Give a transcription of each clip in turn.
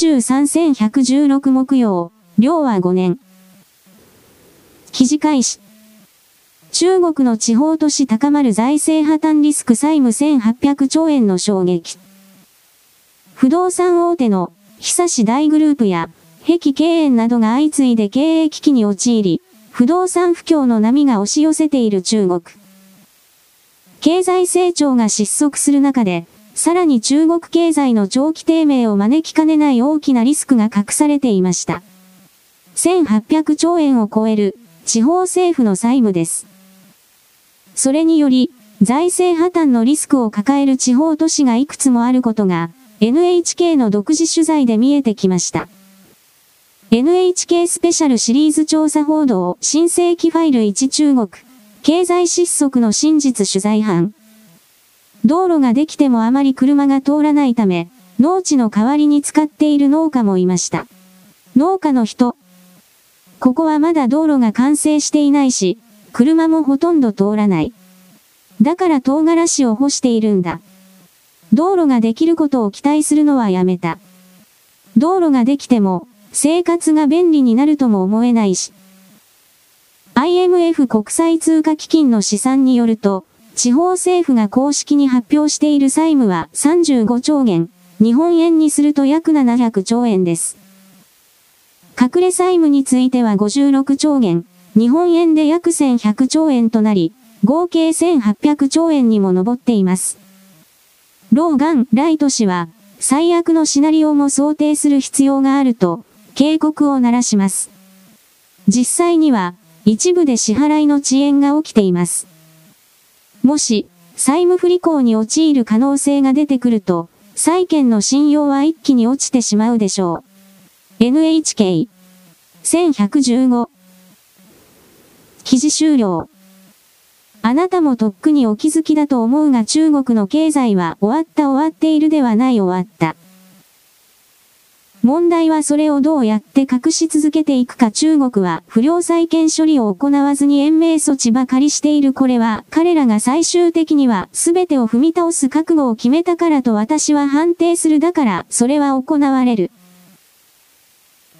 13116木曜、量は5年。記事開始。中国の地方都市高まる財政破綻リスク債務1800兆円の衝撃。不動産大手の久し大グループや、壁経営などが相次いで経営危機に陥り、不動産不況の波が押し寄せている中国。経済成長が失速する中で、さらに中国経済の長期低迷を招きかねない大きなリスクが隠されていました。1800兆円を超える地方政府の債務です。それにより、財政破綻のリスクを抱える地方都市がいくつもあることが、NHK の独自取材で見えてきました。NHK スペシャルシリーズ調査報道、新世紀ファイル1中国、経済失速の真実取材班。道路ができてもあまり車が通らないため、農地の代わりに使っている農家もいました。農家の人。ここはまだ道路が完成していないし、車もほとんど通らない。だから唐辛子を干しているんだ。道路ができることを期待するのはやめた。道路ができても、生活が便利になるとも思えないし。IMF 国際通貨基金の試算によると、地方政府が公式に発表している債務は35兆元、日本円にすると約700兆円です。隠れ債務については56兆元、日本円で約1100兆円となり、合計1800兆円にも上っています。ローガン・ライト氏は、最悪のシナリオも想定する必要があると、警告を鳴らします。実際には、一部で支払いの遅延が起きています。もし、債務不履行に陥る可能性が出てくると、債券の信用は一気に落ちてしまうでしょう。NHK 1115記事終了。あなたもとっくにお気づきだと思うが中国の経済は終わった終わっているではない終わった。問題はそれをどうやって隠し続けていくか中国は不良債権処理を行わずに延命措置ばかりしているこれは彼らが最終的には全てを踏み倒す覚悟を決めたからと私は判定するだからそれは行われる。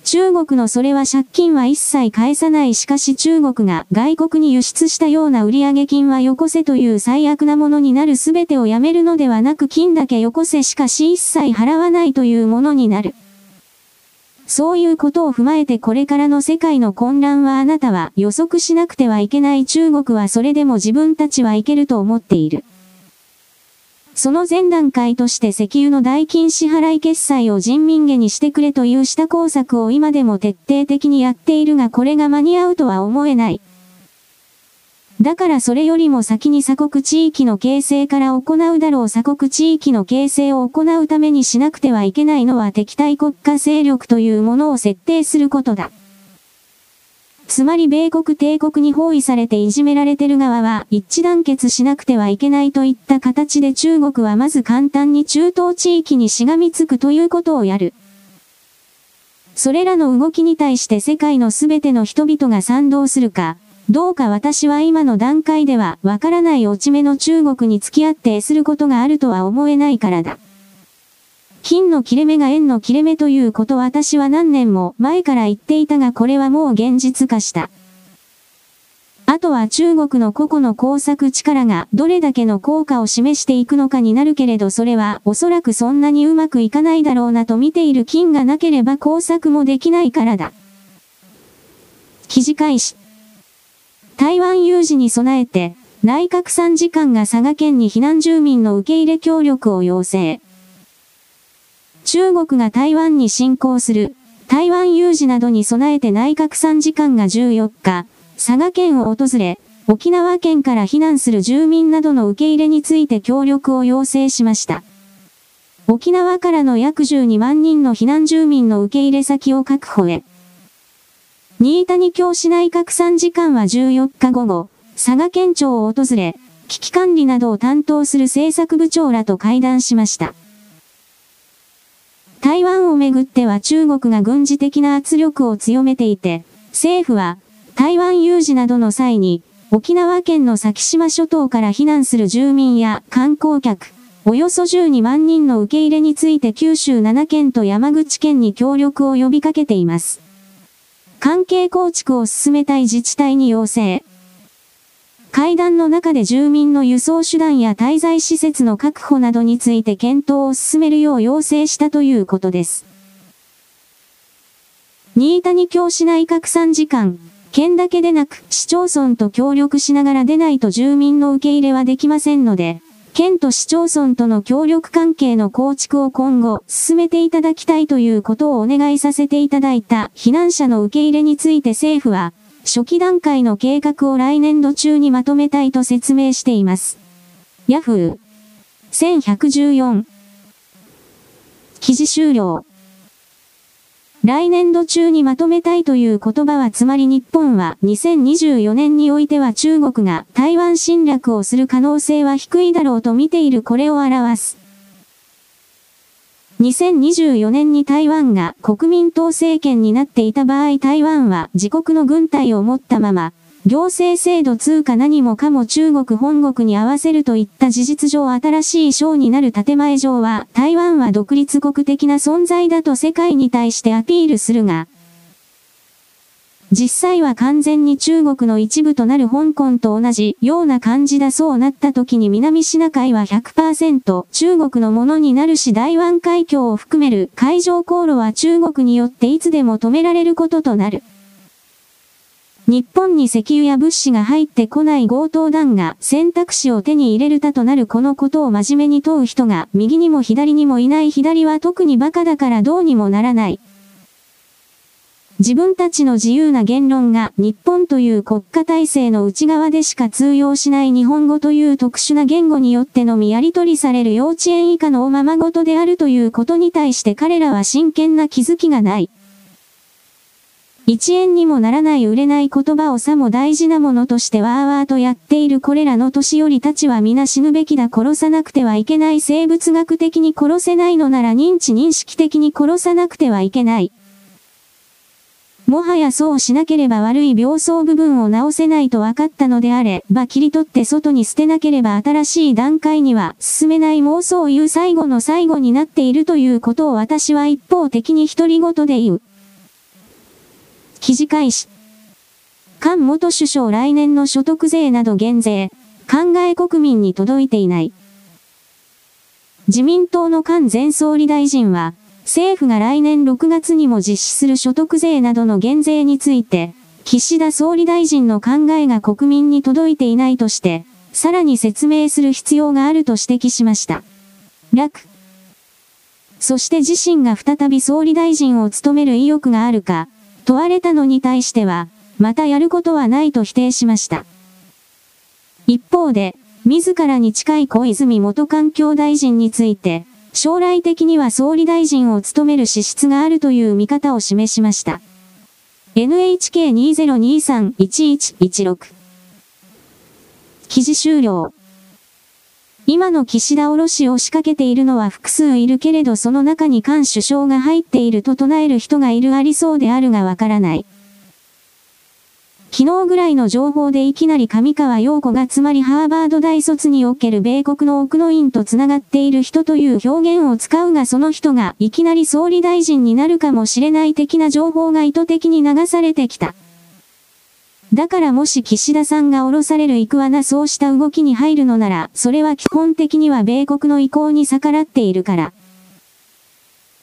中国のそれは借金は一切返さないしかし中国が外国に輸出したような売上金はよこせという最悪なものになる全てをやめるのではなく金だけよこせしかし一切払わないというものになる。そういうことを踏まえてこれからの世界の混乱はあなたは予測しなくてはいけない中国はそれでも自分たちはいけると思っている。その前段階として石油の代金支払い決済を人民元にしてくれという下工作を今でも徹底的にやっているがこれが間に合うとは思えない。だからそれよりも先に鎖国地域の形成から行うだろう鎖国地域の形成を行うためにしなくてはいけないのは敵対国家勢力というものを設定することだ。つまり米国帝国に包囲されていじめられてる側は一致団結しなくてはいけないといった形で中国はまず簡単に中東地域にしがみつくということをやる。それらの動きに対して世界のすべての人々が賛同するか、どうか私は今の段階ではわからない落ち目の中国に付き合ってすることがあるとは思えないからだ。金の切れ目が円の切れ目ということ私は何年も前から言っていたがこれはもう現実化した。あとは中国の個々の工作力がどれだけの効果を示していくのかになるけれどそれはおそらくそんなにうまくいかないだろうなと見ている金がなければ工作もできないからだ。記事開始。台湾有事に備えて、内閣参事官が佐賀県に避難住民の受け入れ協力を要請。中国が台湾に侵攻する、台湾有事などに備えて内閣参事官が14日、佐賀県を訪れ、沖縄県から避難する住民などの受け入れについて協力を要請しました。沖縄からの約12万人の避難住民の受け入れ先を確保へ。新谷京市内閣参事官は14日午後、佐賀県庁を訪れ、危機管理などを担当する政策部長らと会談しました。台湾をめぐっては中国が軍事的な圧力を強めていて、政府は台湾有事などの際に、沖縄県の先島諸島から避難する住民や観光客、およそ12万人の受け入れについて九州7県と山口県に協力を呼びかけています。関係構築を進めたい自治体に要請。会談の中で住民の輸送手段や滞在施設の確保などについて検討を進めるよう要請したということです。新谷京市内拡散時間、県だけでなく市町村と協力しながら出ないと住民の受け入れはできませんので、県と市町村との協力関係の構築を今後進めていただきたいということをお願いさせていただいた避難者の受け入れについて政府は初期段階の計画を来年度中にまとめたいと説明しています。ヤフー。1114記事終了。来年度中にまとめたいという言葉はつまり日本は2024年においては中国が台湾侵略をする可能性は低いだろうと見ているこれを表す。2024年に台湾が国民党政権になっていた場合台湾は自国の軍隊を持ったまま行政制度通貨何もかも中国本国に合わせるといった事実上新しい章になる建前上は、台湾は独立国的な存在だと世界に対してアピールするが、実際は完全に中国の一部となる香港と同じような感じだそうなった時に南シナ海は100%中国のものになるし台湾海峡を含める海上航路は中国によっていつでも止められることとなる。日本に石油や物資が入ってこない強盗団が選択肢を手に入れるたとなるこのことを真面目に問う人が右にも左にもいない左は特に馬鹿だからどうにもならない。自分たちの自由な言論が日本という国家体制の内側でしか通用しない日本語という特殊な言語によってのみやり取りされる幼稚園以下のおままごとであるということに対して彼らは真剣な気づきがない。1円にもならない売れない言葉をさも大事なものとしてわーわーとやっているこれらの年寄りたちは皆死ぬべきだ殺さなくてはいけない生物学的に殺せないのなら認知認識的に殺さなくてはいけない。もはやそうしなければ悪い病巣部分を治せないと分かったのであれば切り取って外に捨てなければ新しい段階には進めない妄想を言う最後の最後になっているということを私は一方的に独り言で言う。記事開始。菅元首相来年の所得税など減税、考え国民に届いていない。自民党の菅前総理大臣は、政府が来年6月にも実施する所得税などの減税について、岸田総理大臣の考えが国民に届いていないとして、さらに説明する必要があると指摘しました。楽。そして自身が再び総理大臣を務める意欲があるか、問われたのに対しては、またやることはないと否定しました。一方で、自らに近い小泉元環境大臣について、将来的には総理大臣を務める資質があるという見方を示しました。NHK2023-1116 記事終了。今の岸田卸を仕掛けているのは複数いるけれどその中に菅首相が入っていると唱える人がいるありそうであるがわからない。昨日ぐらいの情報でいきなり上川陽子がつまりハーバード大卒における米国の奥の院と繋がっている人という表現を使うがその人がいきなり総理大臣になるかもしれない的な情報が意図的に流されてきた。だからもし岸田さんが降ろされる行くわなそうした動きに入るのなら、それは基本的には米国の意向に逆らっているから。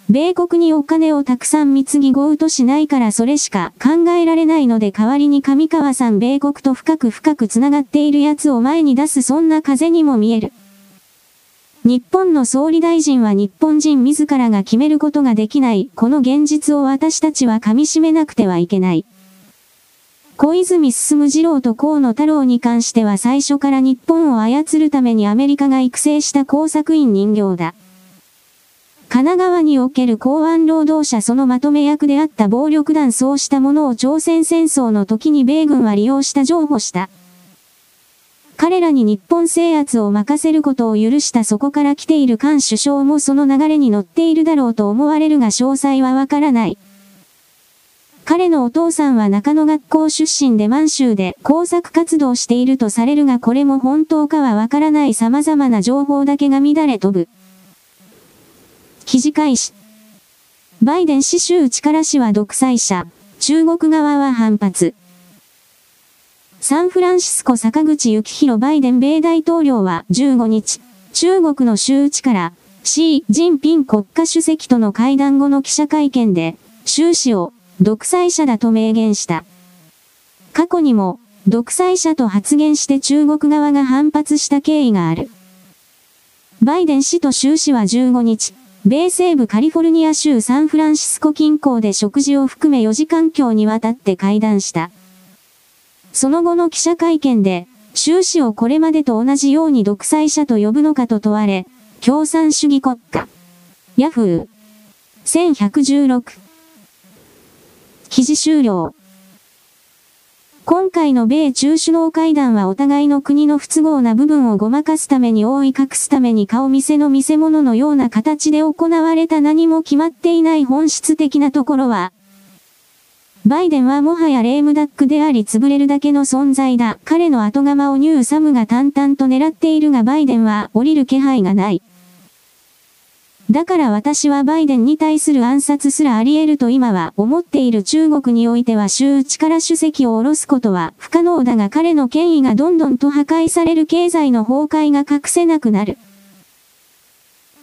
米国にお金をたくさん貢ぎごうとしないからそれしか考えられないので代わりに上川さん米国と深く深く繋がっているやつを前に出すそんな風にも見える。日本の総理大臣は日本人自らが決めることができない、この現実を私たちは噛み締めなくてはいけない。小泉進次郎と河野太郎に関しては最初から日本を操るためにアメリカが育成した工作員人形だ。神奈川における公安労働者そのまとめ役であった暴力団そうしたものを朝鮮戦争の時に米軍は利用した譲歩した。彼らに日本制圧を任せることを許したそこから来ている菅首相もその流れに乗っているだろうと思われるが詳細はわからない。彼のお父さんは中野学校出身で満州で工作活動しているとされるがこれも本当かはわからない様々な情報だけが乱れ飛ぶ。記事開始。バイデン氏州力氏は独裁者。中国側は反発。サンフランシスコ坂口幸宏バイデン米大統領は15日、中国の州力、シー・ジンピン国家主席との会談後の記者会見で、習氏を独裁者だと明言した。過去にも、独裁者と発言して中国側が反発した経緯がある。バイデン氏と習氏は15日、米西部カリフォルニア州サンフランシスコ近郊で食事を含め4時間強にわたって会談した。その後の記者会見で、習氏をこれまでと同じように独裁者と呼ぶのかと問われ、共産主義国家。ヤフー。1116。記事終了。今回の米中首脳会談はお互いの国の不都合な部分をごまかすために覆い隠すために顔見せの見せ物のような形で行われた何も決まっていない本質的なところは、バイデンはもはやレームダックであり潰れるだけの存在だ。彼の後釜をニューサムが淡々と狙っているがバイデンは降りる気配がない。だから私はバイデンに対する暗殺すらあり得ると今は思っている中国においては州力主席を下ろすことは不可能だが彼の権威がどんどんと破壊される経済の崩壊が隠せなくなる。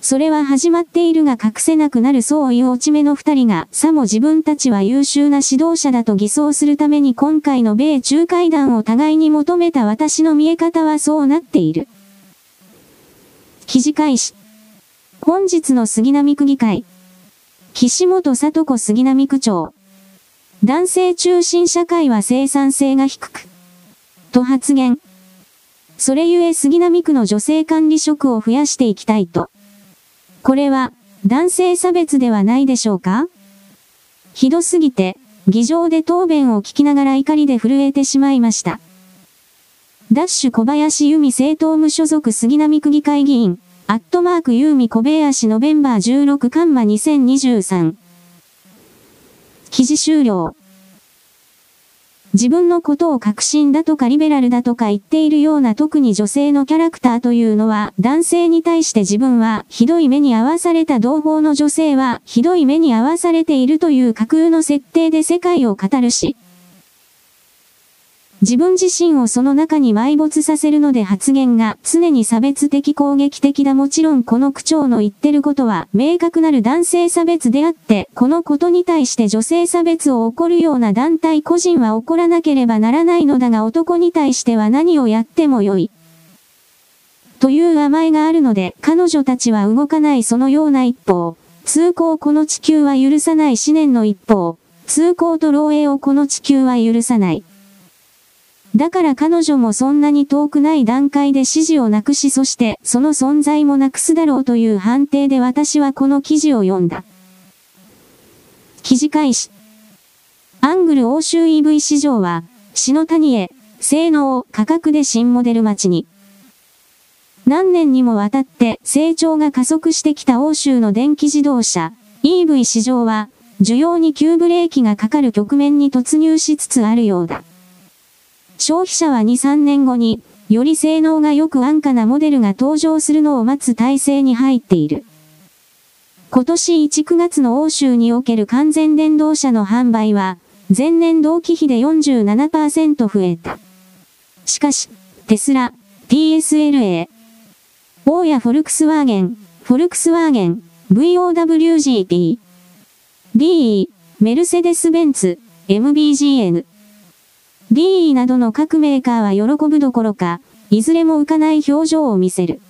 それは始まっているが隠せなくなるそういう落ち目の二人が、さも自分たちは優秀な指導者だと偽装するために今回の米中会談を互いに求めた私の見え方はそうなっている。記事開始。本日の杉並区議会。岸本里子杉並区長。男性中心社会は生産性が低く。と発言。それゆえ杉並区の女性管理職を増やしていきたいと。これは、男性差別ではないでしょうか？ひどすぎて、議場で答弁を聞きながら怒りで震えてしまいました。ダッシュ小林由美政党無所属杉並区議会議員。アットマークユーミ小部屋市ノベンバー16カンマ2023。記事終了。自分のことを革新だとかリベラルだとか言っているような特に女性のキャラクターというのは男性に対して自分はひどい目に遭わされた同胞の女性はひどい目に遭わされているという架空の設定で世界を語るし、自分自身をその中に埋没させるので発言が常に差別的攻撃的だもちろんこの区長の言ってることは明確なる男性差別であって、このことに対して女性差別を起こるような団体個人は起こらなければならないのだが男に対しては何をやってもよい。という甘えがあるので、彼女たちは動かないそのような一方、通行この地球は許さない思念の一方、通行と漏洩をこの地球は許さない。だから彼女もそんなに遠くない段階で支持をなくしそしてその存在もなくすだろうという判定で私はこの記事を読んだ。記事開始。アングル欧州 EV 市場は、篠谷へ、性能、価格で新モデル待ちに。何年にもわたって成長が加速してきた欧州の電気自動車、EV 市場は、需要に急ブレーキがかかる局面に突入しつつあるようだ。消費者は2、3年後に、より性能が良く安価なモデルが登場するのを待つ体制に入っている。今年1、9月の欧州における完全電動車の販売は、前年同期比で47%増えた。しかし、テスラ、PSLA、オーヤフォルクスワーゲン、フォルクスワーゲン、VOWGP、DE、メルセデス・ベンツ、MBGN、DE などの各メーカーは喜ぶどころか、いずれも浮かない表情を見せる。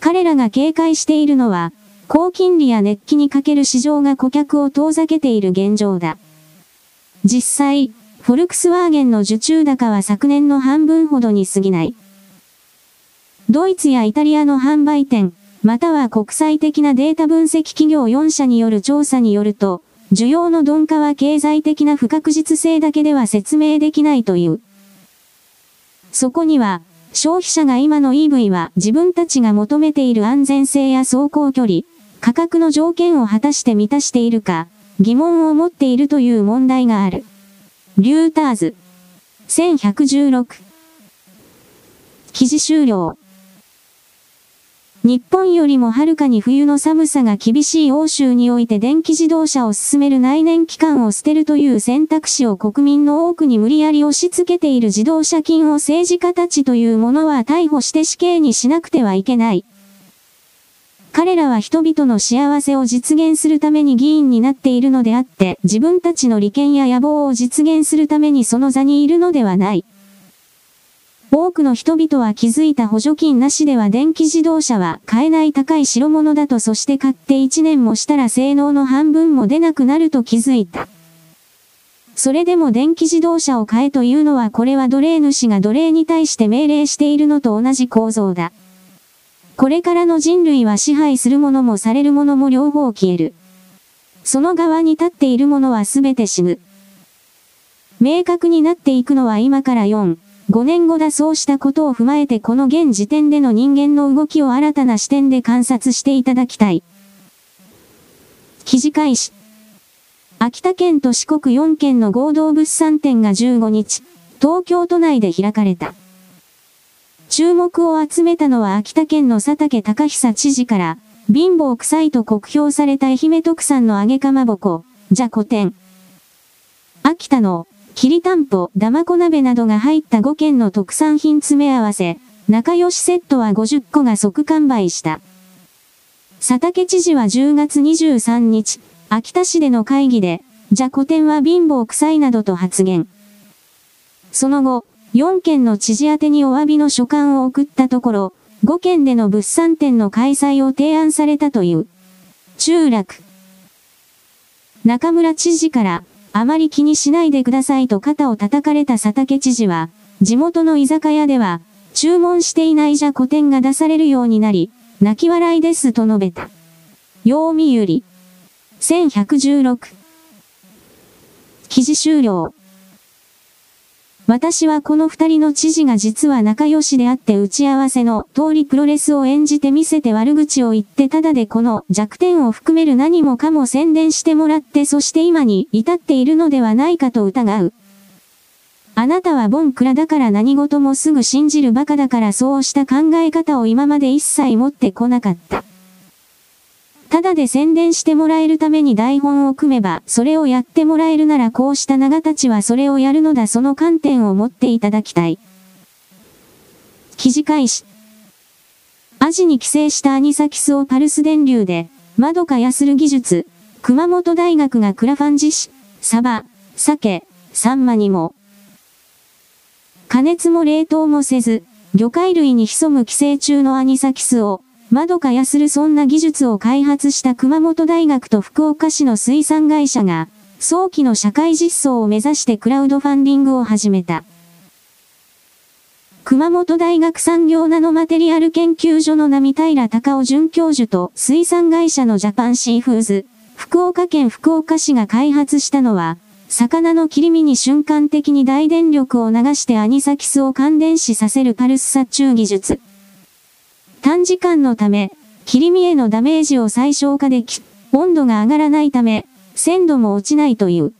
彼らが警戒しているのは、高金利や熱気に欠ける市場が顧客を遠ざけている現状だ。実際、フォルクスワーゲンの受注高は昨年の半分ほどに過ぎない。ドイツやイタリアの販売店、または国際的なデータ分析企業4社による調査によると、需要の鈍化は経済的な不確実性だけでは説明できないという。そこには、消費者が今の EV は自分たちが求めている安全性や走行距離、価格の条件を果たして満たしているか、疑問を持っているという問題がある。リューターズ。1116。記事終了。日本よりもはるかに冬の寒さが厳しい欧州において電気自動車を進める内燃機関を捨てるという選択肢を国民の多くに無理やり押し付けている自動車金を政治家たちというものは逮捕して死刑にしなくてはいけない。彼らは人々の幸せを実現するために議員になっているのであって、自分たちの利権や野望を実現するためにその座にいるのではない。多くの人々は気づいた補助金なしでは電気自動車は買えない高い代物だとそして買って1年もしたら性能の半分も出なくなると気づいた。それでも電気自動車を買えというのはこれは奴隷主が奴隷に対して命令しているのと同じ構造だ。これからの人類は支配するものもされるものも両方消える。その側に立っているものは全て死ぬ。明確になっていくのは今から4、5年後だそうしたことを踏まえてこの現時点での人間の動きを新たな視点で観察していただきたい。記事開始。秋田県と四国4県の合同物産展が15日、東京都内で開かれた。注目を集めたのは秋田県の佐竹隆久知事から、貧乏臭いと酷評された愛媛特産の揚げかまぼこ、じゃ古典。秋田のきりたんぽ、だまこ鍋などが入った5件の特産品詰め合わせ、仲良しセットは50個が即完売した。佐竹知事は10月23日、秋田市での会議で、じゃ古典は貧乏臭いなどと発言。その後、4件の知事宛にお詫びの書簡を送ったところ、5件での物産展の開催を提案されたという。中落。中村知事から、あまり気にしないでくださいと肩を叩かれた佐竹知事は、地元の居酒屋では、注文していないじゃ古典が出されるようになり、泣き笑いですと述べた。ようみゆり。1116。記事終了。私はこの二人の知事が実は仲良しであって打ち合わせの通りプロレスを演じて見せて悪口を言ってただでこの弱点を含める何もかも宣伝してもらってそして今に至っているのではないかと疑う。あなたはボンクラだから何事もすぐ信じる馬鹿だからそうした考え方を今まで一切持ってこなかった。ただで宣伝してもらえるために台本を組めば、それをやってもらえるならこうした長たちはそれをやるのだその観点を持っていただきたい。記事開始。アジに寄生したアニサキスをパルス電流で、窓かやする技術、熊本大学がクラファン実施、サバ、鮭、サンマにも。加熱も冷凍もせず、魚介類に潜む寄生虫のアニサキスを、窓かやするそんな技術を開発した熊本大学と福岡市の水産会社が、早期の社会実装を目指してクラウドファンディングを始めた。熊本大学産業ナノマテリアル研究所の浪平隆男准教授と水産会社のジャパンシーフーズ、福岡県福岡市が開発したのは、魚の切り身に瞬間的に大電力を流してアニサキスを感電死させるパルス殺虫技術。短時間のため、切り身へのダメージを最小化でき、温度が上がらないため、鮮度も落ちないという。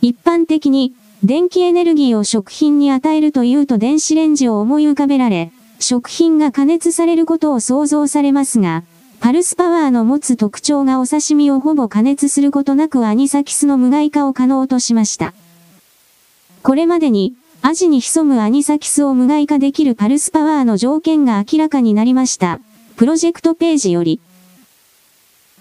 一般的に、電気エネルギーを食品に与えるというと電子レンジを思い浮かべられ、食品が加熱されることを想像されますが、パルスパワーの持つ特徴がお刺身をほぼ加熱することなくアニサキスの無害化を可能としました。これまでに、アジに潜むアニサキスを無害化できるパルスパワーの条件が明らかになりました。プロジェクトページより。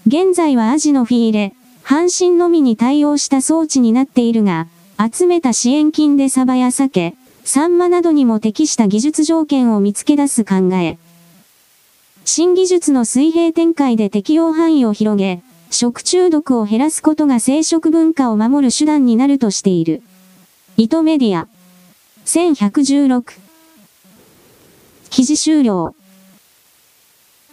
現在はアジのフィーレ、半身のみに対応した装置になっているが、集めた支援金でサバや鮭、サンマなどにも適した技術条件を見つけ出す考え。新技術の水平展開で適用範囲を広げ、食中毒を減らすことが生殖文化を守る手段になるとしている。糸メディア。1116記事終了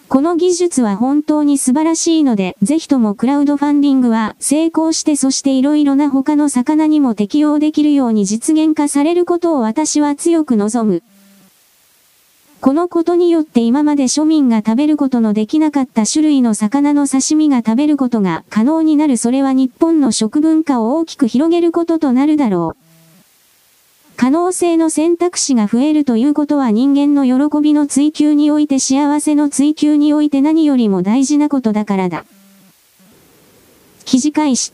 この技術は本当に素晴らしいので、ぜひともクラウドファンディングは成功してそして色々な他の魚にも適用できるように実現化されることを私は強く望む。このことによって今まで庶民が食べることのできなかった種類の魚の刺身が食べることが可能になるそれは日本の食文化を大きく広げることとなるだろう。可能性の選択肢が増えるということは人間の喜びの追求において幸せの追求において何よりも大事なことだからだ。記事開始。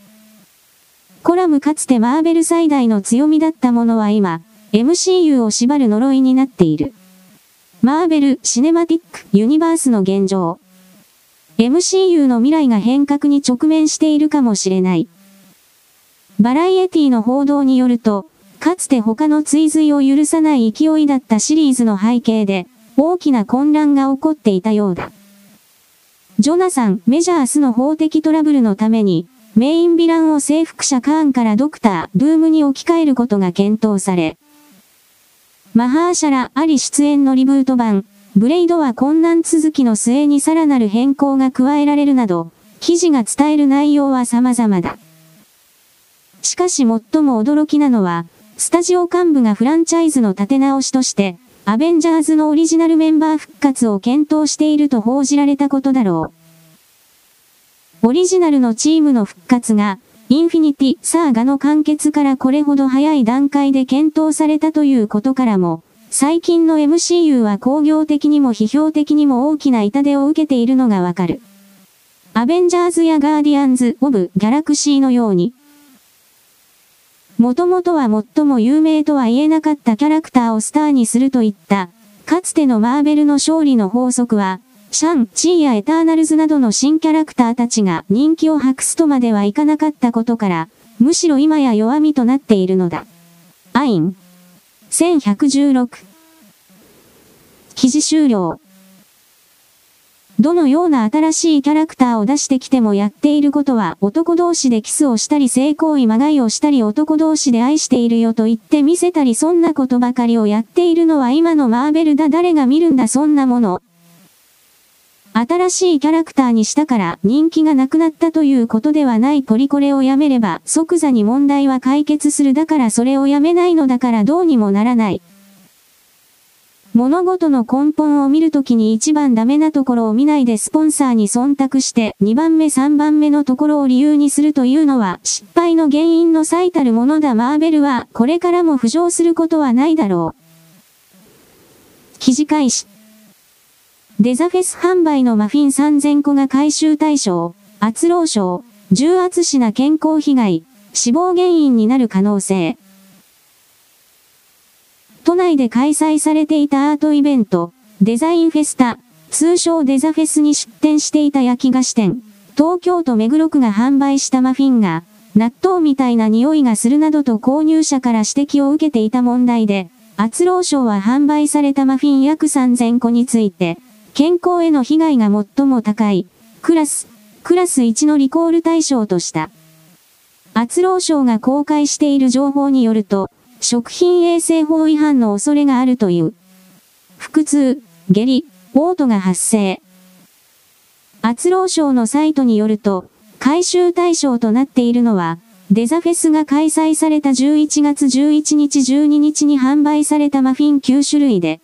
コラムかつてマーベル最大の強みだったものは今、MCU を縛る呪いになっている。マーベル・シネマティック・ユニバースの現状。MCU の未来が変革に直面しているかもしれない。バラエティの報道によると、かつて他の追随を許さない勢いだったシリーズの背景で、大きな混乱が起こっていたようだ。ジョナサン・メジャースの法的トラブルのために、メインヴィランを征服者カーンからドクター・ドゥームに置き換えることが検討され、マハーシャラ・アリ出演のリブート版、ブレイドは困難続きの末にさらなる変更が加えられるなど、記事が伝える内容は様々だ。しかし最も驚きなのは、スタジオ幹部がフランチャイズの立て直しとして、アベンジャーズのオリジナルメンバー復活を検討していると報じられたことだろう。オリジナルのチームの復活が、インフィニティ・サーガの完結からこれほど早い段階で検討されたということからも、最近の MCU は工業的にも批評的にも大きな痛手を受けているのがわかる。アベンジャーズやガーディアンズ・オブ・ギャラクシーのように、もともとは最も有名とは言えなかったキャラクターをスターにするといった、かつてのマーベルの勝利の法則は、シャン、チーやエターナルズなどの新キャラクターたちが人気を博すとまではいかなかったことから、むしろ今や弱みとなっているのだ。アイン。1116。記事終了。どのような新しいキャラクターを出してきてもやっていることは男同士でキスをしたり性行為まがいをしたり男同士で愛しているよと言って見せたりそんなことばかりをやっているのは今のマーベルだ誰が見るんだそんなもの。新しいキャラクターにしたから人気がなくなったということではないポリコレをやめれば即座に問題は解決するだからそれをやめないのだからどうにもならない。物事の根本を見るときに一番ダメなところを見ないでスポンサーに忖度して2番目3番目のところを理由にするというのは失敗の原因の最たるものだマーベルはこれからも浮上することはないだろう。記事開始。デザフェス販売のマフィン3000個が回収対象、圧労症、重圧死な健康被害、死亡原因になる可能性。都内で開催されていたアートイベント、デザインフェスタ、通称デザフェスに出店していた焼き菓子店、東京都目黒区が販売したマフィンが、納豆みたいな匂いがするなどと購入者から指摘を受けていた問題で、厚労省は販売されたマフィン約3000個について、健康への被害が最も高い、クラス、クラス1のリコール対象とした。厚労省が公開している情報によると、食品衛生法違反の恐れがあるという。腹痛、下痢、嘔吐が発生。厚労省のサイトによると、回収対象となっているのは、デザフェスが開催された11月11日12日に販売されたマフィン9種類で、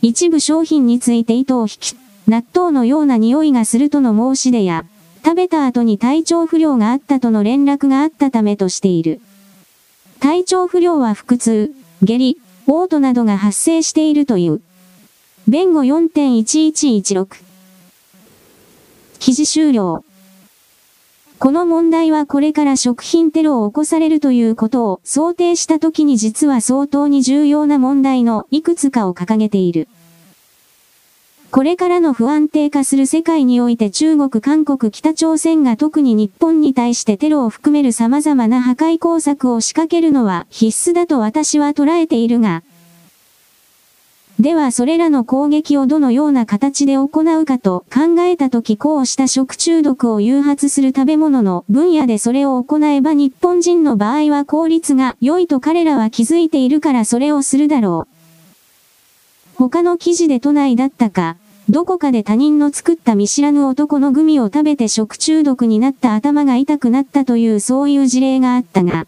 一部商品について糸を引き、納豆のような匂いがするとの申し出や、食べた後に体調不良があったとの連絡があったためとしている。体調不良は腹痛、下痢、嘔吐などが発生しているという。弁護4.1116。記事終了。この問題はこれから食品テロを起こされるということを想定した時に実は相当に重要な問題のいくつかを掲げている。これからの不安定化する世界において中国、韓国、北朝鮮が特に日本に対してテロを含める様々な破壊工作を仕掛けるのは必須だと私は捉えているが、ではそれらの攻撃をどのような形で行うかと考えたときこうした食中毒を誘発する食べ物の分野でそれを行えば日本人の場合は効率が良いと彼らは気づいているからそれをするだろう。他の記事で都内だったか、どこかで他人の作った見知らぬ男のグミを食べて食中毒になった頭が痛くなったというそういう事例があったが、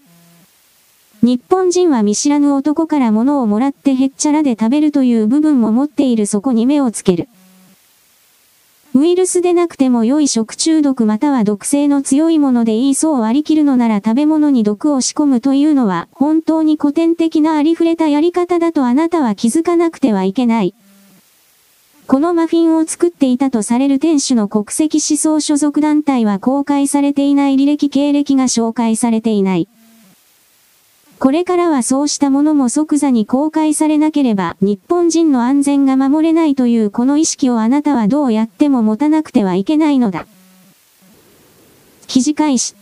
日本人は見知らぬ男から物をもらってへっちゃらで食べるという部分も持っているそこに目をつける。ウイルスでなくても良い食中毒または毒性の強いものでいいそう割り切るのなら食べ物に毒を仕込むというのは本当に古典的なありふれたやり方だとあなたは気づかなくてはいけない。このマフィンを作っていたとされる店主の国籍思想所属団体は公開されていない履歴経歴が紹介されていない。これからはそうしたものも即座に公開されなければ日本人の安全が守れないというこの意識をあなたはどうやっても持たなくてはいけないのだ。記事開始。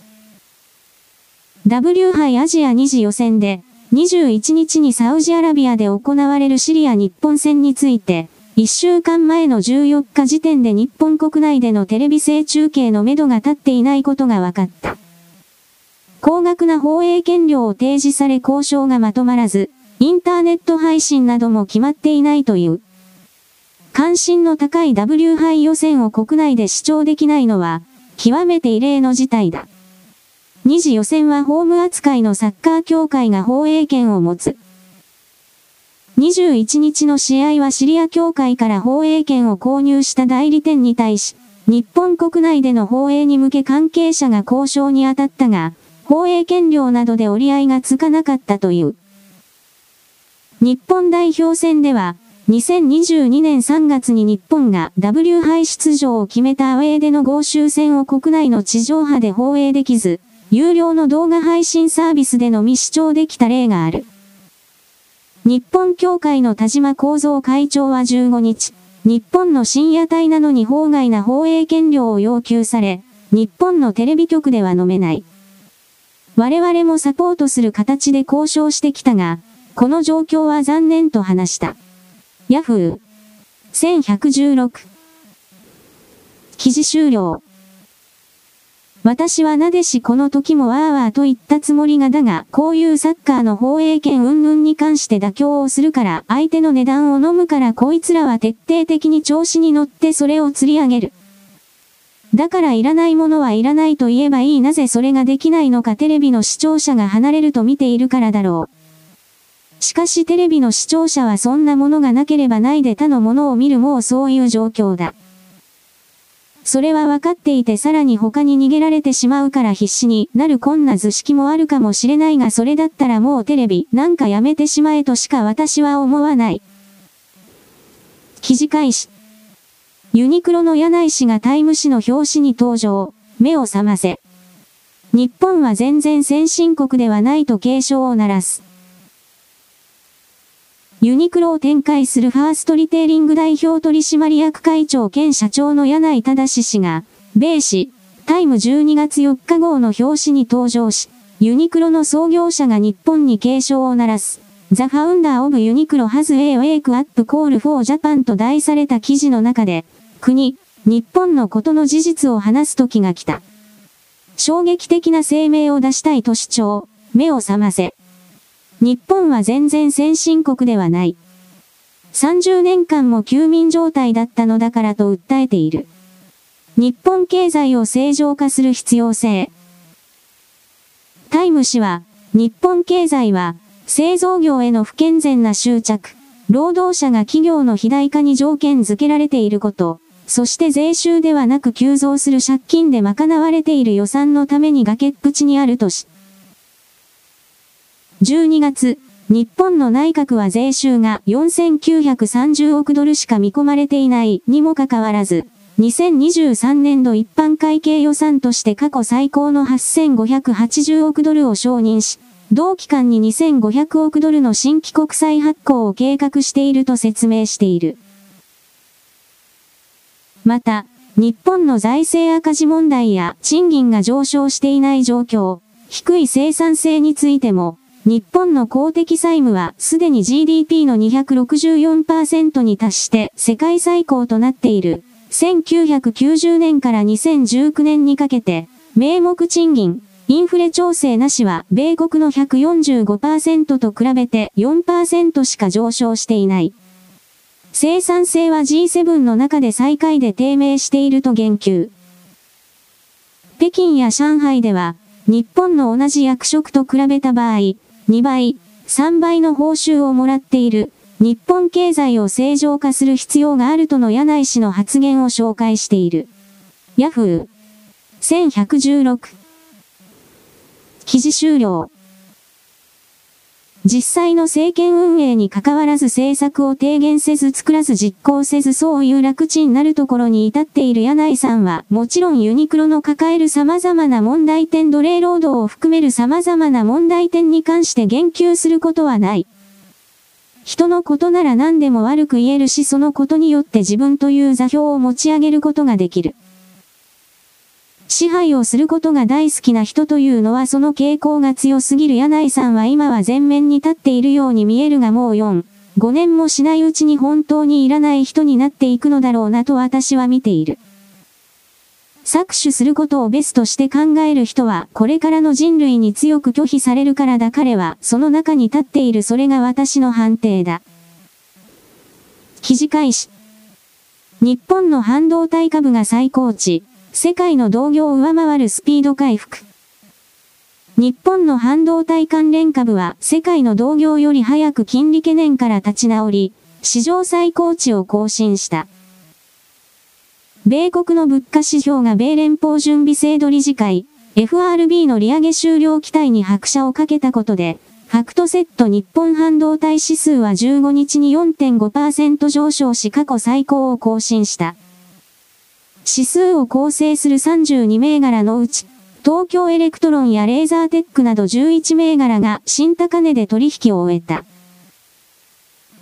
W 杯アジア2次予選で21日にサウジアラビアで行われるシリア日本戦について、1週間前の14日時点で日本国内でのテレビ制中継のめどが立っていないことが分かった。高額な放映権料を提示され交渉がまとまらず、インターネット配信なども決まっていないという。関心の高い W 杯予選を国内で視聴できないのは、極めて異例の事態だ。二次予選はホーム扱いのサッカー協会が放映権を持つ。21日の試合はシリア協会から放映権を購入した代理店に対し、日本国内での放映に向け関係者が交渉に当たったが、放映権料などで折り合いがつかなかったという。日本代表戦では、2022年3月に日本が W 杯出場を決めたアウェーでの合衆戦を国内の地上波で放映できず、有料の動画配信サービスでのみ視聴できた例がある。日本協会の田島幸三会長は15日、日本の深夜帯なのに法外な放映権料を要求され、日本のテレビ局では飲めない。我々もサポートする形で交渉してきたが、この状況は残念と話した。ヤフー1116記事終了私はなでしこの時もわーわーと言ったつもりがだが、こういうサッカーの放映権云々に関して妥協をするから、相手の値段を飲むからこいつらは徹底的に調子に乗ってそれを釣り上げる。だからいらないものはいらないと言えばいいなぜそれができないのかテレビの視聴者が離れると見ているからだろう。しかしテレビの視聴者はそんなものがなければないで他のものを見るもうそういう状況だ。それは分かっていてさらに他に逃げられてしまうから必死になるこんな図式もあるかもしれないがそれだったらもうテレビなんかやめてしまえとしか私は思わない。記事開始。ユニクロの柳井氏がタイム誌の表紙に登場。目を覚ませ。日本は全然先進国ではないと警鐘を鳴らす。ユニクロを展開するファーストリテイリング代表取締役会長兼社長の柳井正氏が、米紙、タイム12月4日号の表紙に登場し、ユニクロの創業者が日本に警鐘を鳴らす。The Founder of Uniqlo has a wake up call for Japan と題された記事の中で、国、日本のことの事実を話す時が来た。衝撃的な声明を出したいと主張、目を覚ませ。日本は全然先進国ではない。30年間も休眠状態だったのだからと訴えている。日本経済を正常化する必要性。タイム氏は、日本経済は、製造業への不健全な執着、労働者が企業の肥大化に条件付けられていること、そして税収ではなく急増する借金で賄われている予算のために崖っぷちにあるとし。12月、日本の内閣は税収が4930億ドルしか見込まれていないにもかかわらず、2023年度一般会計予算として過去最高の8580億ドルを承認し、同期間に2500億ドルの新規国債発行を計画していると説明している。また、日本の財政赤字問題や賃金が上昇していない状況、低い生産性についても、日本の公的債務はすでに GDP の264%に達して世界最高となっている。1990年から2019年にかけて、名目賃金、インフレ調整なしは米国の145%と比べて4%しか上昇していない。生産性は G7 の中で最下位で低迷していると言及。北京や上海では、日本の同じ役職と比べた場合、2倍、3倍の報酬をもらっている、日本経済を正常化する必要があるとの柳井氏の発言を紹介している。ヤフー。1116。記事終了。実際の政権運営に関わらず政策を提言せず作らず実行せずそういう楽ちになるところに至っている柳井さんは、もちろんユニクロの抱える様々な問題点奴隷労働を含める様々な問題点に関して言及することはない。人のことなら何でも悪く言えるしそのことによって自分という座標を持ち上げることができる。支配をすることが大好きな人というのはその傾向が強すぎる柳井さんは今は前面に立っているように見えるがもう4、5年もしないうちに本当にいらない人になっていくのだろうなと私は見ている。搾取することをベストして考える人は、これからの人類に強く拒否されるからだ彼は、その中に立っているそれが私の判定だ。記事開始。日本の半導体株が最高値。世界の同業を上回るスピード回復。日本の半導体関連株は世界の同業より早く金利懸念から立ち直り、史上最高値を更新した。米国の物価指標が米連邦準備制度理事会、FRB の利上げ終了期待に拍車をかけたことで、ファクトセット日本半導体指数は15日に4.5%上昇し過去最高を更新した。指数を構成する32銘柄のうち、東京エレクトロンやレーザーテックなど11銘柄が新高値で取引を終えた。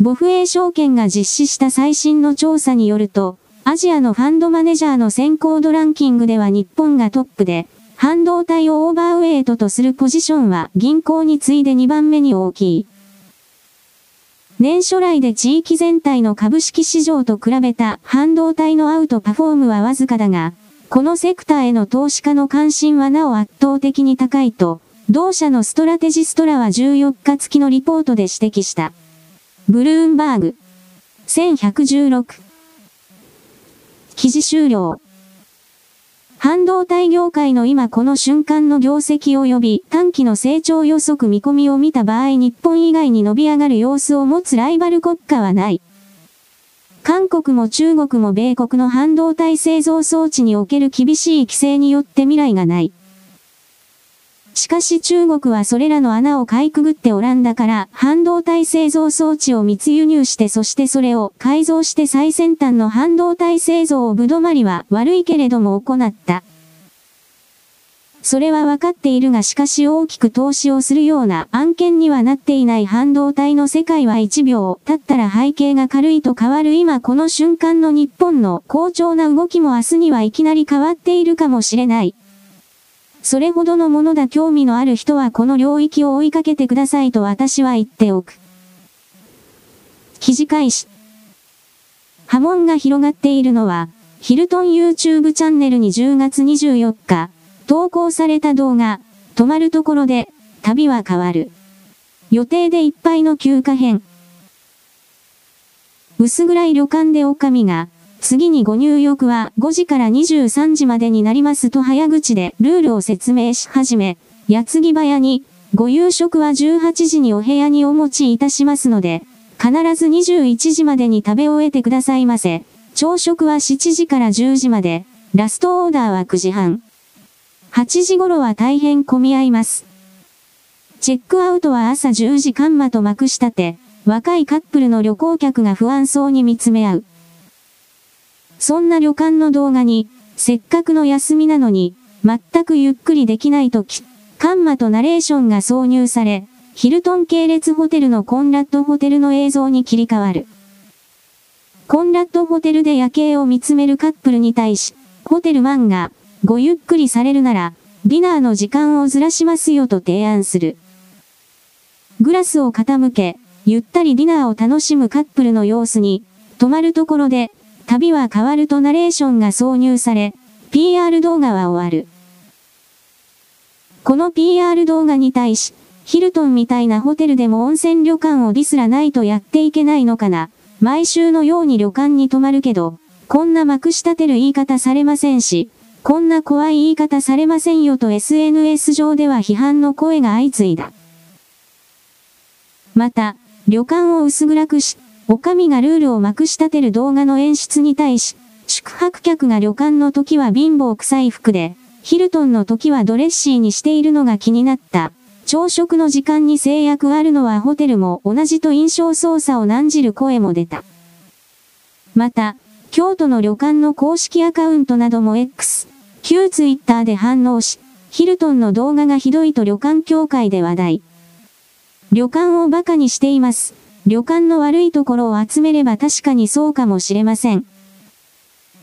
BofA 証券が実施した最新の調査によると、アジアのファンドマネジャーの選好度ランキングでは日本がトップで、半導体をオーバーウェイトとするポジションは銀行に次いで2番目に大きい。年初来で地域全体の株式市場と比べた半導体のアウトパフォームはわずかだが、このセクターへの投資家の関心はなお圧倒的に高いと、同社のストラテジストラは14日付のリポートで指摘した。ブルームバーグ。1116。記事終了。半導体業界の今この瞬間の業績及び短期の成長予測見込みを見た場合日本以外に伸び上がる様子を持つライバル国家はない。韓国も中国も米国の半導体製造装置における厳しい規制によって未来がない。しかし中国はそれらの穴をかいくぐってオランダから半導体製造装置を密輸入してそしてそれを改造して最先端の半導体製造をぶどまりは悪いけれども行った。それは分かっているがしかし大きく投資をするような案件にはなっていない半導体の世界は1秒経ったら背景が軽いと変わる今この瞬間の日本の好調な動きも明日にはいきなり変わっているかもしれない。それほどのものだ興味のある人はこの領域を追いかけてくださいと私は言っておく。記事開始。波紋が広がっているのは、ヒルトン YouTube チャンネルに10月24日、投稿された動画、止まるところで、旅は変わる。予定でいっぱいの休暇編。薄暗い旅館で狼が、次にご入浴は5時から23時までになりますと早口でルールを説明し始め、矢継ぎ早に、ご夕食は18時にお部屋にお持ちいたしますので、必ず21時までに食べ終えてくださいませ。朝食は7時から10時まで、ラストオーダーは9時半。8時頃は大変混み合います。チェックアウトは朝10時間間とまくしたて、若いカップルの旅行客が不安そうに見つめ合う。そんな旅館の動画に、せっかくの休みなのに、全くゆっくりできないとき、カンマとナレーションが挿入され、ヒルトン系列ホテルのコンラッドホテルの映像に切り替わる。コンラッドホテルで夜景を見つめるカップルに対し、ホテルマンが、ごゆっくりされるなら、ディナーの時間をずらしますよと提案する。グラスを傾け、ゆったりディナーを楽しむカップルの様子に、止まるところで、旅は変わるとナレーションが挿入され、PR 動画は終わる。この PR 動画に対し、ヒルトンみたいなホテルでも温泉旅館をディスらないとやっていけないのかな。毎週のように旅館に泊まるけど、こんなまくし立てる言い方されませんし、こんな怖い言い方されませんよと SNS 上では批判の声が相次いだ。また、旅館を薄暗くし、お上がルールをまくし立てる動画の演出に対し、宿泊客が旅館の時は貧乏臭い服で、ヒルトンの時はドレッシーにしているのが気になった。朝食の時間に制約あるのはホテルも同じと印象操作を難じる声も出た。また、京都の旅館の公式アカウントなども X、旧ツイッターで反応し、ヒルトンの動画がひどいと旅館協会で話題。旅館を馬鹿にしています。旅館の悪いところを集めれば確かにそうかもしれません。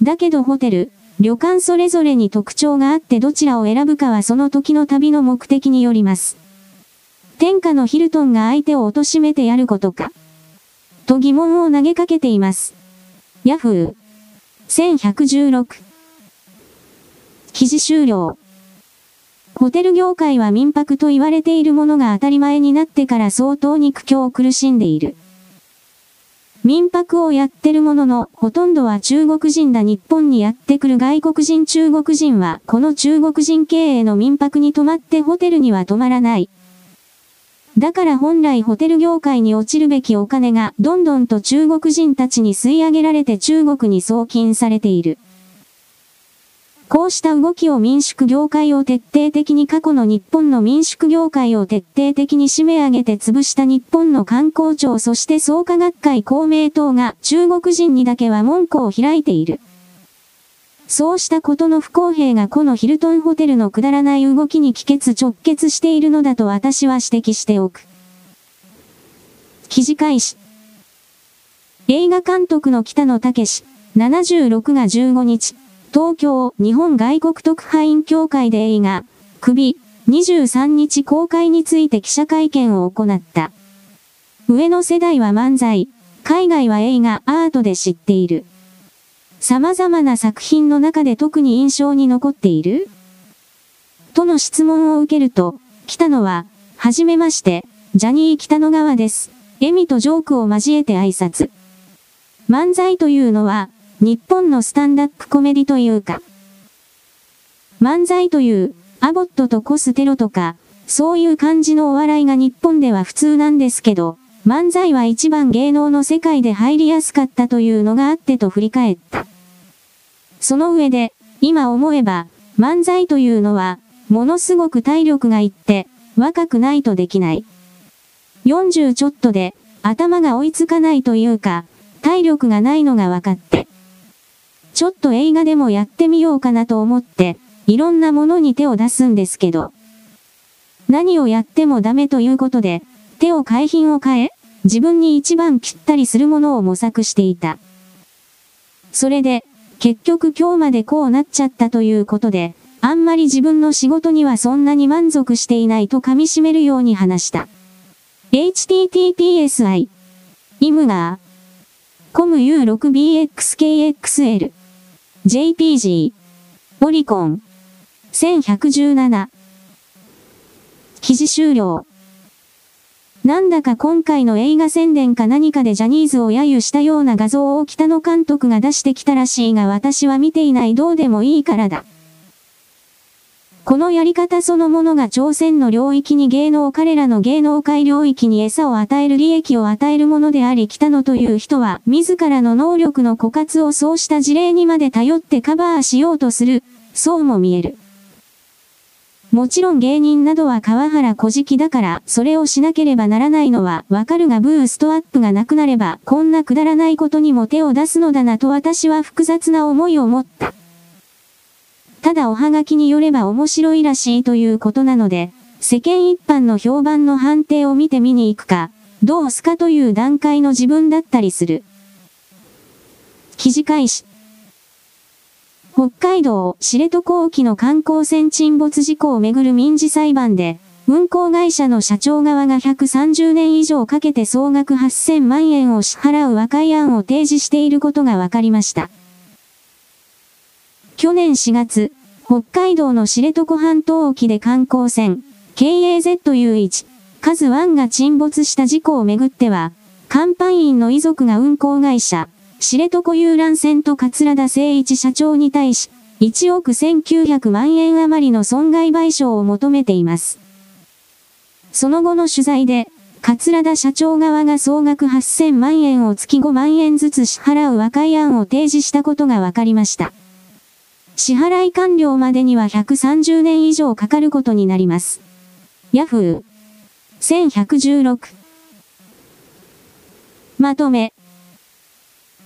だけどホテル、旅館それぞれに特徴があってどちらを選ぶかはその時の旅の目的によります。天下のヒルトンが相手を貶めてやることか。と疑問を投げかけています。ヤフー。1116。記事終了。ホテル業界は民泊と言われているものが当たり前になってから相当に苦境を苦しんでいる。民泊をやってるものの、ほとんどは中国人だ日本にやってくる外国人中国人は、この中国人経営の民泊に泊まってホテルには泊まらない。だから本来ホテル業界に落ちるべきお金がどんどんと中国人たちに吸い上げられて中国に送金されている。こうした動きを民宿業界を徹底的に過去の日本の民宿業界を徹底的に締め上げて潰した日本の観光庁そして創価学会公明党が中国人にだけは門戸を開いている。そうしたことの不公平がこのヒルトンホテルのくだらない動きに帰結直結しているのだと私は指摘しておく。記事開始。映画監督の北野武76が15日、東京日本外国特派員協会で映画、首、23日公開について記者会見を行った。上の世代は漫才、海外は映画、アートで知っている。様々な作品の中で特に印象に残っている？との質問を受けると、北野は、はじめまして、ジャニー北野川です。笑みとジョークを交えて挨拶。漫才というのは、日本のスタンダップコメディというか、漫才という、アボットとコステロとか、そういう感じのお笑いが日本では普通なんですけど、漫才は一番芸能の世界で入りやすかったというのがあってと振り返った。その上で、今思えば、漫才というのは、ものすごく体力がいって、若くないとできない。40ちょっとで、頭が追いつかないというか、体力がないのが分かって。ちょっと映画でもやってみようかなと思って、いろんなものに手を出すんですけど。何をやってもダメということで、手を海品を変え、自分に一番ぴったりするものを模索していた。それで、結局今日までこうなっちゃったということで、あんまり自分の仕事にはそんなに満足していないと噛み締めるように話した。httpsi imgar comu6bxkxl jpg オリコン1117記事終了。なんだか今回の映画宣伝か何かでジャニーズを揶揄したような画像を北野監督が出してきたらしいが私は見ていない。どうでもいいからだ。このやり方そのものが朝鮮の領域に芸能彼らの芸能界領域に餌を与える利益を与えるものであり北野という人は自らの能力の枯渇をそうした事例にまで頼ってカバーしようとする。そうも見える。もちろん芸人などは川原小敷だから、それをしなければならないのはわかるがブーストアップがなくなれば、こんなくだらないことにも手を出すのだなと私は複雑な思いを持った。ただおはがきによれば面白いらしいということなので、世間一般の評判の判定を見て見に行くか、どうすかという段階の自分だったりする。記事開始。北海道知床沖の観光船沈没事故をめぐる民事裁判で、運航会社の社長側が130年以上かけて総額8000万円を支払う和解案を提示していることが分かりました。去年4月、北海道の知床半島沖で観光船、KAZU1、カズ1が沈没した事故をめぐっては、甲板員の遺族が運航会社、知床遊覧船と桂田誠一社長に対し、1億1900万円余りの損害賠償を求めています。その後の取材で、桂田社長側が総額8000万円を月5万円ずつ支払う和解案を提示したことが分かりました。支払い完了までには130年以上かかることになります。ヤフー1116まとめ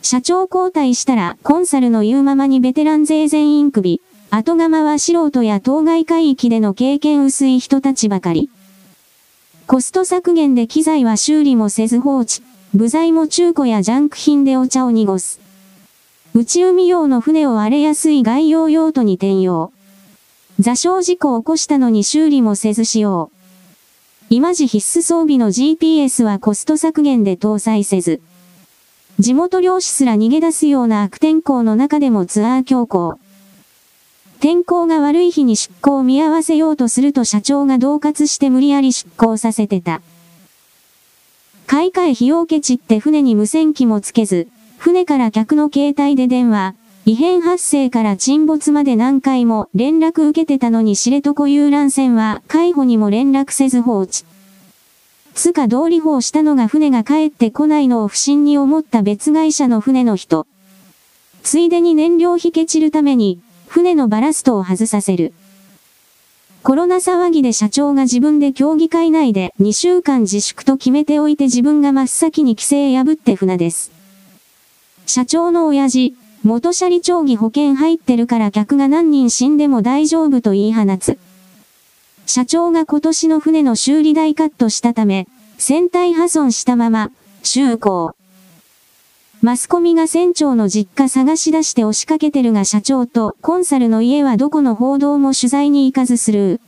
社長交代したらコンサルの言うままにベテラン勢全員首、後釜は素人や当該海域での経験薄い人たちばかり。コスト削減で機材は修理もせず放置。部材も中古やジャンク品でお茶を濁す。内海用の船を荒れやすい外洋用途に転用。座礁事故を起こしたのに修理もせず使用。今時必須装備の GPS はコスト削減で搭載せず。地元漁師すら逃げ出すような悪天候の中でもツアー強行。天候が悪い日に出航を見合わせようとすると社長が恫喝して無理やり出航させてた。買い替え費用ケチって船に無線機もつけず、船から客の携帯で電話、異変発生から沈没まで何回も連絡受けてたのに知床遊覧船は海保にも連絡せず放置。つか通り法したのが船が帰ってこないのを不審に思った別会社の船の人。ついでに燃料費ケチるために、船のバラストを外させる。コロナ騒ぎで社長が自分で協議会内で2週間自粛と決めておいて自分が真っ先に規制破って船です。社長の親父、元斜里町議保険入ってるから客が何人死んでも大丈夫と言い放つ。社長が今年の船の修理代カットしたため、船体破損したまま、就航。マスコミが船長の実家探し出して押しかけてるが社長とコンサルの家はどこの報道も取材に行かずスルー。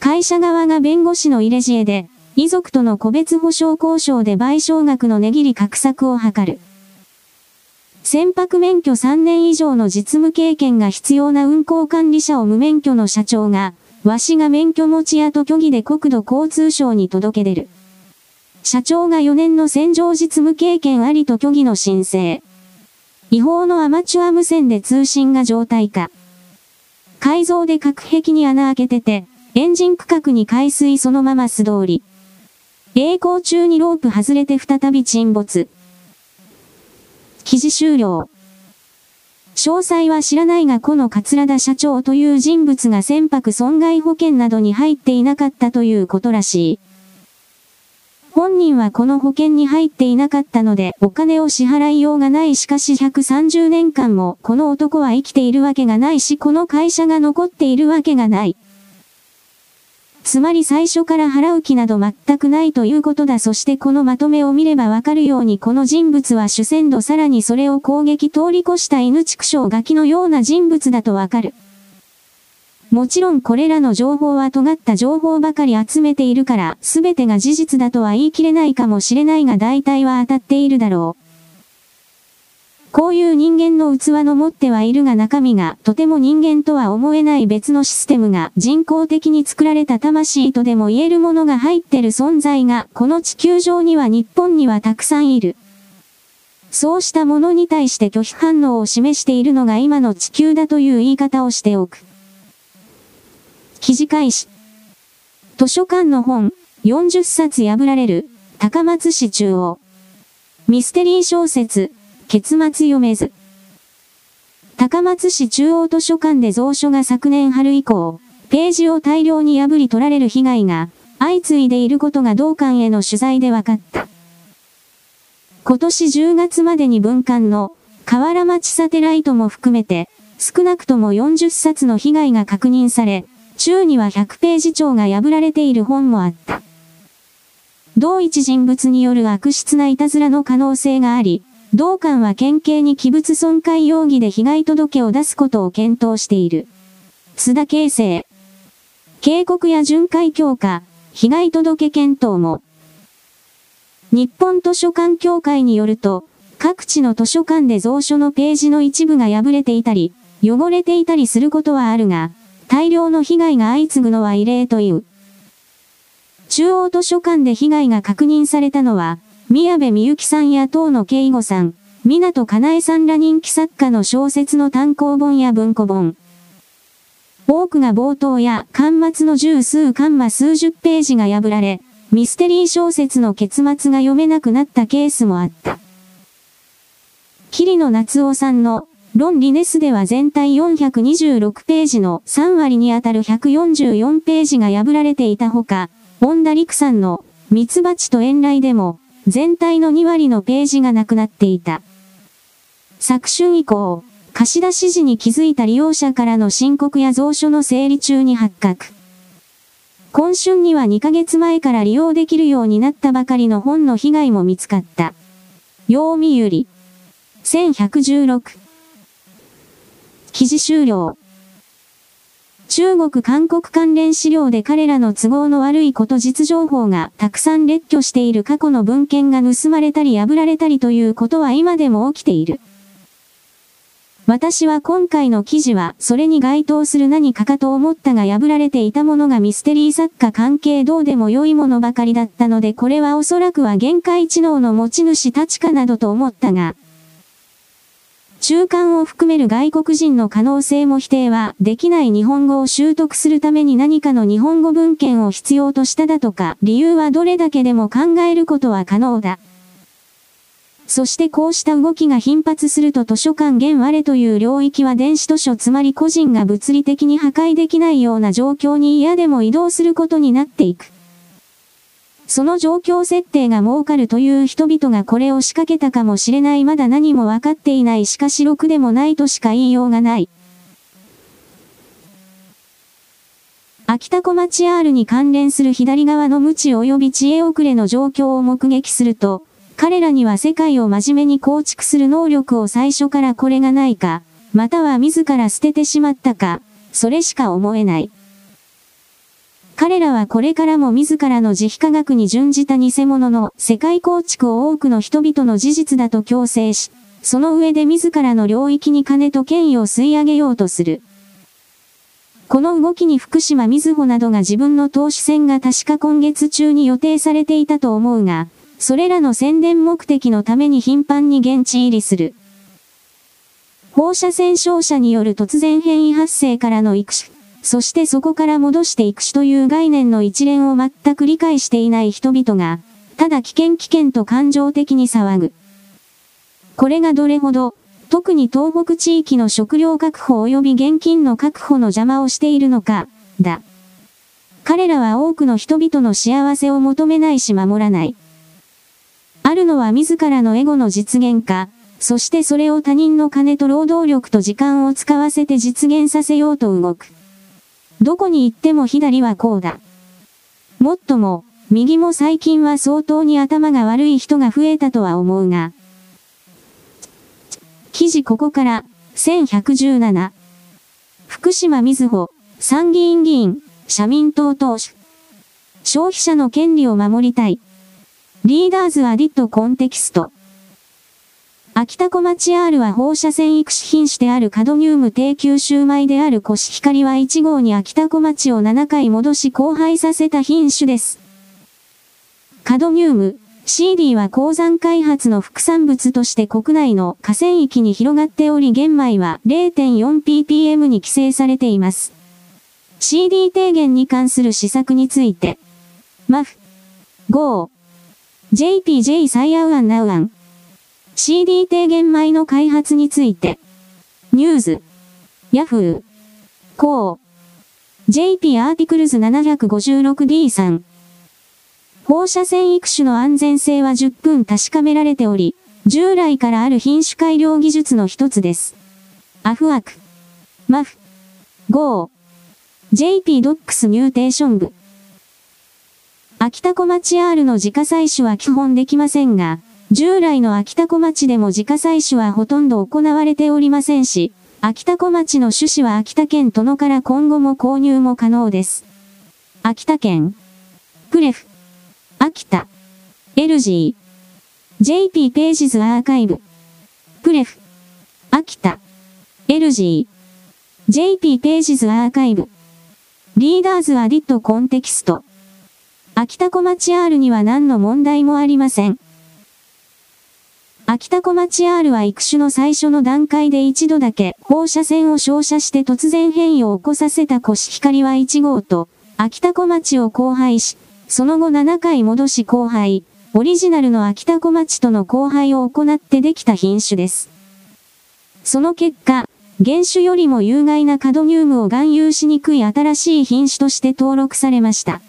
会社側が弁護士の入れ知恵で、遺族との個別保証交渉で賠償額の値切り画策を図る。船舶免許3年以上の実務経験が必要な運航管理者を無免許の社長が、わしが免許持ち屋と虚偽で国土交通省に届け出る。社長が4年の戦場実務経験ありと虚偽の申請。違法のアマチュア無線で通信が状態化。改造で隔壁に穴開けてて、エンジン区画に海水そのまま素通り。栄光中にロープ外れて再び沈没。記事終了。詳細は知らないがこの桂田社長という人物が船舶損害保険などに入っていなかったということらしい。本人はこの保険に入っていなかったのでお金を支払いようがないしかし130年間もこの男は生きているわけがないしこの会社が残っているわけがない。つまり最初から払う気など全くないということだ。そしてこのまとめを見ればわかるようにこの人物は主戦度さらにそれを攻撃通り越した犬畜生ガキのような人物だとわかる。もちろんこれらの情報は尖った情報ばかり集めているから、すべてが事実だとは言い切れないかもしれないが大体は当たっているだろう。こういう人間の器の持ってはいるが中身がとても人間とは思えない別のシステムが人工的に作られた魂とでも言えるものが入ってる存在がこの地球上には日本にはたくさんいる。そうしたものに対して拒否反応を示しているのが今の地球だという言い方をしておく。記事開始。図書館の本、40冊破られる、高松市中央。ミステリー小説、結末読めず。高松市中央図書館で蔵書が昨年春以降、ページを大量に破り取られる被害が相次いでいることが同館への取材で分かった。今年10月までに文館の河原町サテライトも含めて少なくとも40冊の被害が確認され、週には100ページ帳が破られている本もあった。同一人物による悪質ないたずらの可能性があり、同館は県警に器物損壊容疑で被害届を出すことを検討している。津田形成。警告や巡回強化、被害届検討も。日本図書館協会によると、各地の図書館で蔵書のページの一部が破れていたり、汚れていたりすることはあるが、大量の被害が相次ぐのは異例という。中央図書館で被害が確認されたのは、宮部みゆきさんや東野圭吾さん、港かなえさんら人気作家の小説の単行本や文庫本。多くが冒頭や巻末の十数巻間数十ページが破られ、ミステリー小説の結末が読めなくなったケースもあった。桐野夏夫さんの論理ネスでは全体426ページの3割にあたる144ページが破られていたほか、恩田陸さんのミツバチと遠来でも全体の2割のページがなくなっていた。昨春以降、貸し出し時に気づいた利用者からの申告や蔵書の整理中に発覚。今春には2ヶ月前から利用できるようになったばかりの本の被害も見つかった。読売。1116。記事終了。中国韓国関連資料で彼らの都合の悪いこと実情報がたくさん列挙している過去の文献が盗まれたり破られたりということは今でも起きている。私は今回の記事はそれに該当する何かかと思ったが破られていたものがミステリー作家関係どうでも良いものばかりだったのでこれはおそらくは限界知能の持ち主たちかなどと思ったが、中間を含める外国人の可能性も否定はできない日本語を習得するために何かの日本語文献を必要としただとか、理由はどれだけでも考えることは可能だ。そしてこうした動きが頻発すると図書館現我という領域は電子図書つまり個人が物理的に破壊できないような状況に嫌でも移動することになっていく。その状況設定が儲かるという人々がこれを仕掛けたかもしれないまだ何も分かっていないしかしろくでもないとしか言いようがない。秋田小町 R に関連する左側の無知及び知恵遅れの状況を目撃すると、彼らには世界を真面目に構築する能力を最初からこれがないか、または自ら捨ててしまったか、それしか思えない。彼らはこれからも自らの自費科学に準じた偽物の世界構築を多くの人々の事実だと強制し、その上で自らの領域に金と権威を吸い上げようとする。この動きに福島みずほなどが自分の投資戦が確か今月中に予定されていたと思うが、それらの宣伝目的のために頻繁に現地入りする。放射線照射による突然変異発生からの育種。そしてそこから戻していくしという概念の一連を全く理解していない人々が、ただ危険危険と感情的に騒ぐ。これがどれほど、特に東北地域の食料確保及び現金の確保の邪魔をしているのか、だ。彼らは多くの人々の幸せを求めないし守らない。あるのは自らのエゴの実現か、そしてそれを他人の金と労働力と時間を使わせて実現させようと動く。どこに行っても左はこうだ。もっとも、右も最近は相当に頭が悪い人が増えたとは思うが。記事ここから、1117。福島みずほ、参議院議員、社民党党首。消費者の権利を守りたい。リーダーズアディットコンテキスト。秋田小町 R は放射線育種品種であるカドニウム低吸収米であるコシヒカリは1号に秋田小町を7回戻し交配させた品種です。カドニウム、CD は鉱山開発の副産物として国内の河川域に広がっており玄米は 0.4ppm に規制されています。CD 低減に関する施策について、MAF、GO、JPJ サイアウアンナウアン、CD 低減米の開発について、ニューズ、ヤフー、コー、JP アーティクルズ 756D さん。放射線育種の安全性は10分確かめられており、従来からある品種改良技術の一つです。affrc、maff、go、JP docs mutation 部。秋田小町 R の自家採取は基本できませんが、従来の秋田小町でも自家採取はほとんど行われておりませんし、秋田小町の種子は秋田県殿から今後も購入も可能です。秋田県、 pref、秋田、LG、JP ページズアーカイブ、プレフ、秋田、LG、JP ページズアーカイブ、リーダーズアディットコンテキスト。秋田小町 R には何の問題もありません。秋田小町 R は育種の最初の段階で一度だけ放射線を照射して突然変異を起こさせたコシヒカリは1号と秋田小町を交配し、その後7回戻し交配、オリジナルの秋田小町との交配を行ってできた品種です。その結果、原種よりも有害なカドニウムを含有しにくい新しい品種として登録されました。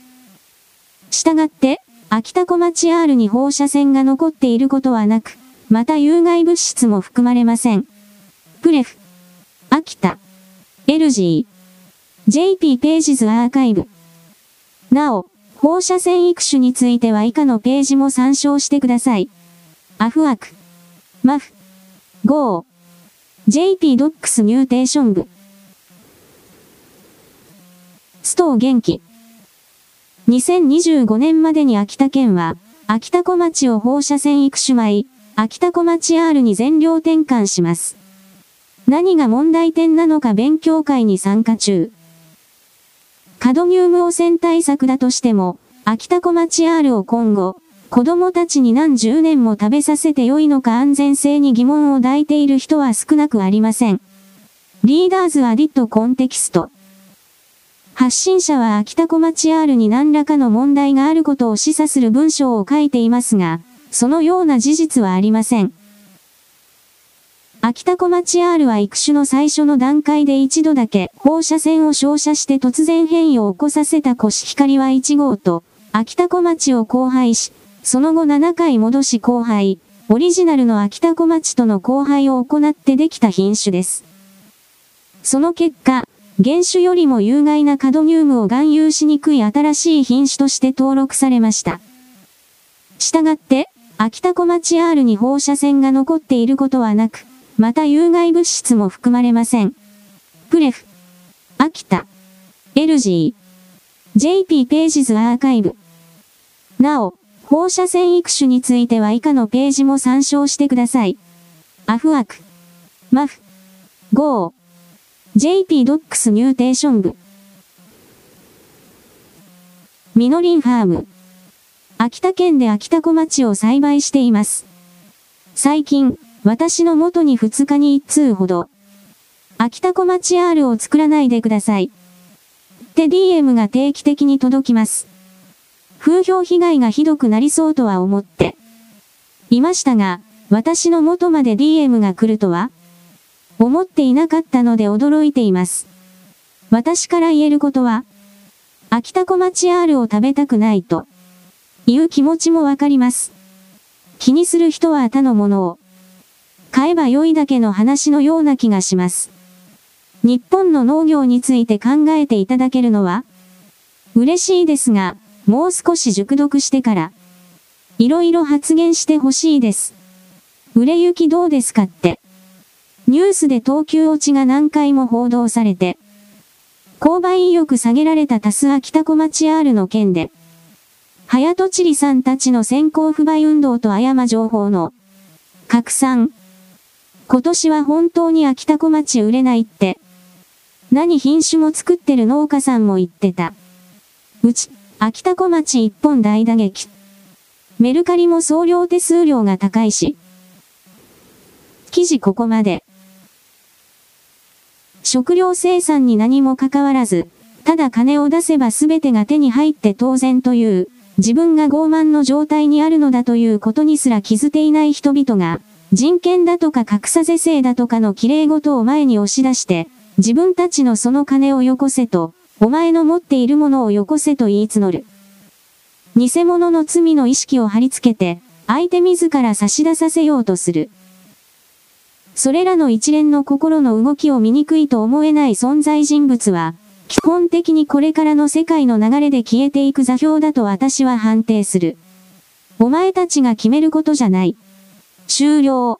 したがって、秋田小町 R に放射線が残っていることはなく、また有害物質も含まれません。プレフ、秋田、LG、JP pages archive。なお、放射線育種については以下のページも参照してください。 affrc、maff、go、JP docs mutation 部。ストー元気。2025年までに秋田県は、秋田小町を放射線育種米、秋田小町 R に全量転換します。何が問題点なのか勉強会に参加中。カドミウム汚染対策だとしても、秋田小町 R を今後、子供たちに何十年も食べさせて良いのか安全性に疑問を抱いている人は少なくありません。リーダーズアディットコンテキスト。発信者は秋田小町 R に何らかの問題があることを示唆する文章を書いていますが、そのような事実はありません。秋田小町 R は育種の最初の段階で一度だけ放射線を照射して突然変異を起こさせたコシヒカリは1号と秋田小町を交配し、その後7回戻し交配、オリジナルの秋田小町との交配を行ってできた品種です。その結果、原種よりも有害なカドニウムを含有しにくい新しい品種として登録されました。したがって、秋田小町 R に放射線が残っていることはなく、また有害物質も含まれません。 pref、秋田、 LG、JP pages archive。なお、放射線育種については以下のページも参照してください。 affrc、maff、go、JP docs mutation 部。ミノリンファーム。秋田県で秋田小町を栽培しています。最近、私の元に2日に1通ほど。秋田小町 R を作らないでください。って DM が定期的に届きます。風評被害がひどくなりそうとは思って。いましたが、私の元まで DM が来るとは思っていなかったので驚いています。私から言えることは、秋田小町 R を食べたくないと、いう気持ちもわかります。気にする人は他のものを、買えば良いだけの話のような気がします。日本の農業について考えていただけるのは、嬉しいですが、もう少し熟読してから、いろいろ発言してほしいです。売れ行きどうですかって。ニュースで等級落ちが何回も報道されて、購買意欲下げられた多数秋田小町 R の件で、早とちりさんたちの先行不買運動と誤情報の拡散。今年は本当に秋田小町売れないって、何品種も作ってる農家さんも言ってた。うち、秋田小町一本大打撃。メルカリも送料手数料が高いし。記事ここまで。食料生産に何も関わらず、ただ金を出せば全てが手に入って当然という、自分が傲慢の状態にあるのだということにすら気づていない人々が、人権だとか格差是正だとかの綺麗事を前に押し出して、自分たちのその金をよこせと、お前の持っているものをよこせと言い募る。偽物の罪の意識を貼り付けて、相手自ら差し出させようとする。それらの一連の心の動きを醜いと思えない存在人物は、基本的にこれからの世界の流れで消えていく座標だと私は判定する。お前たちが決めることじゃない。終了。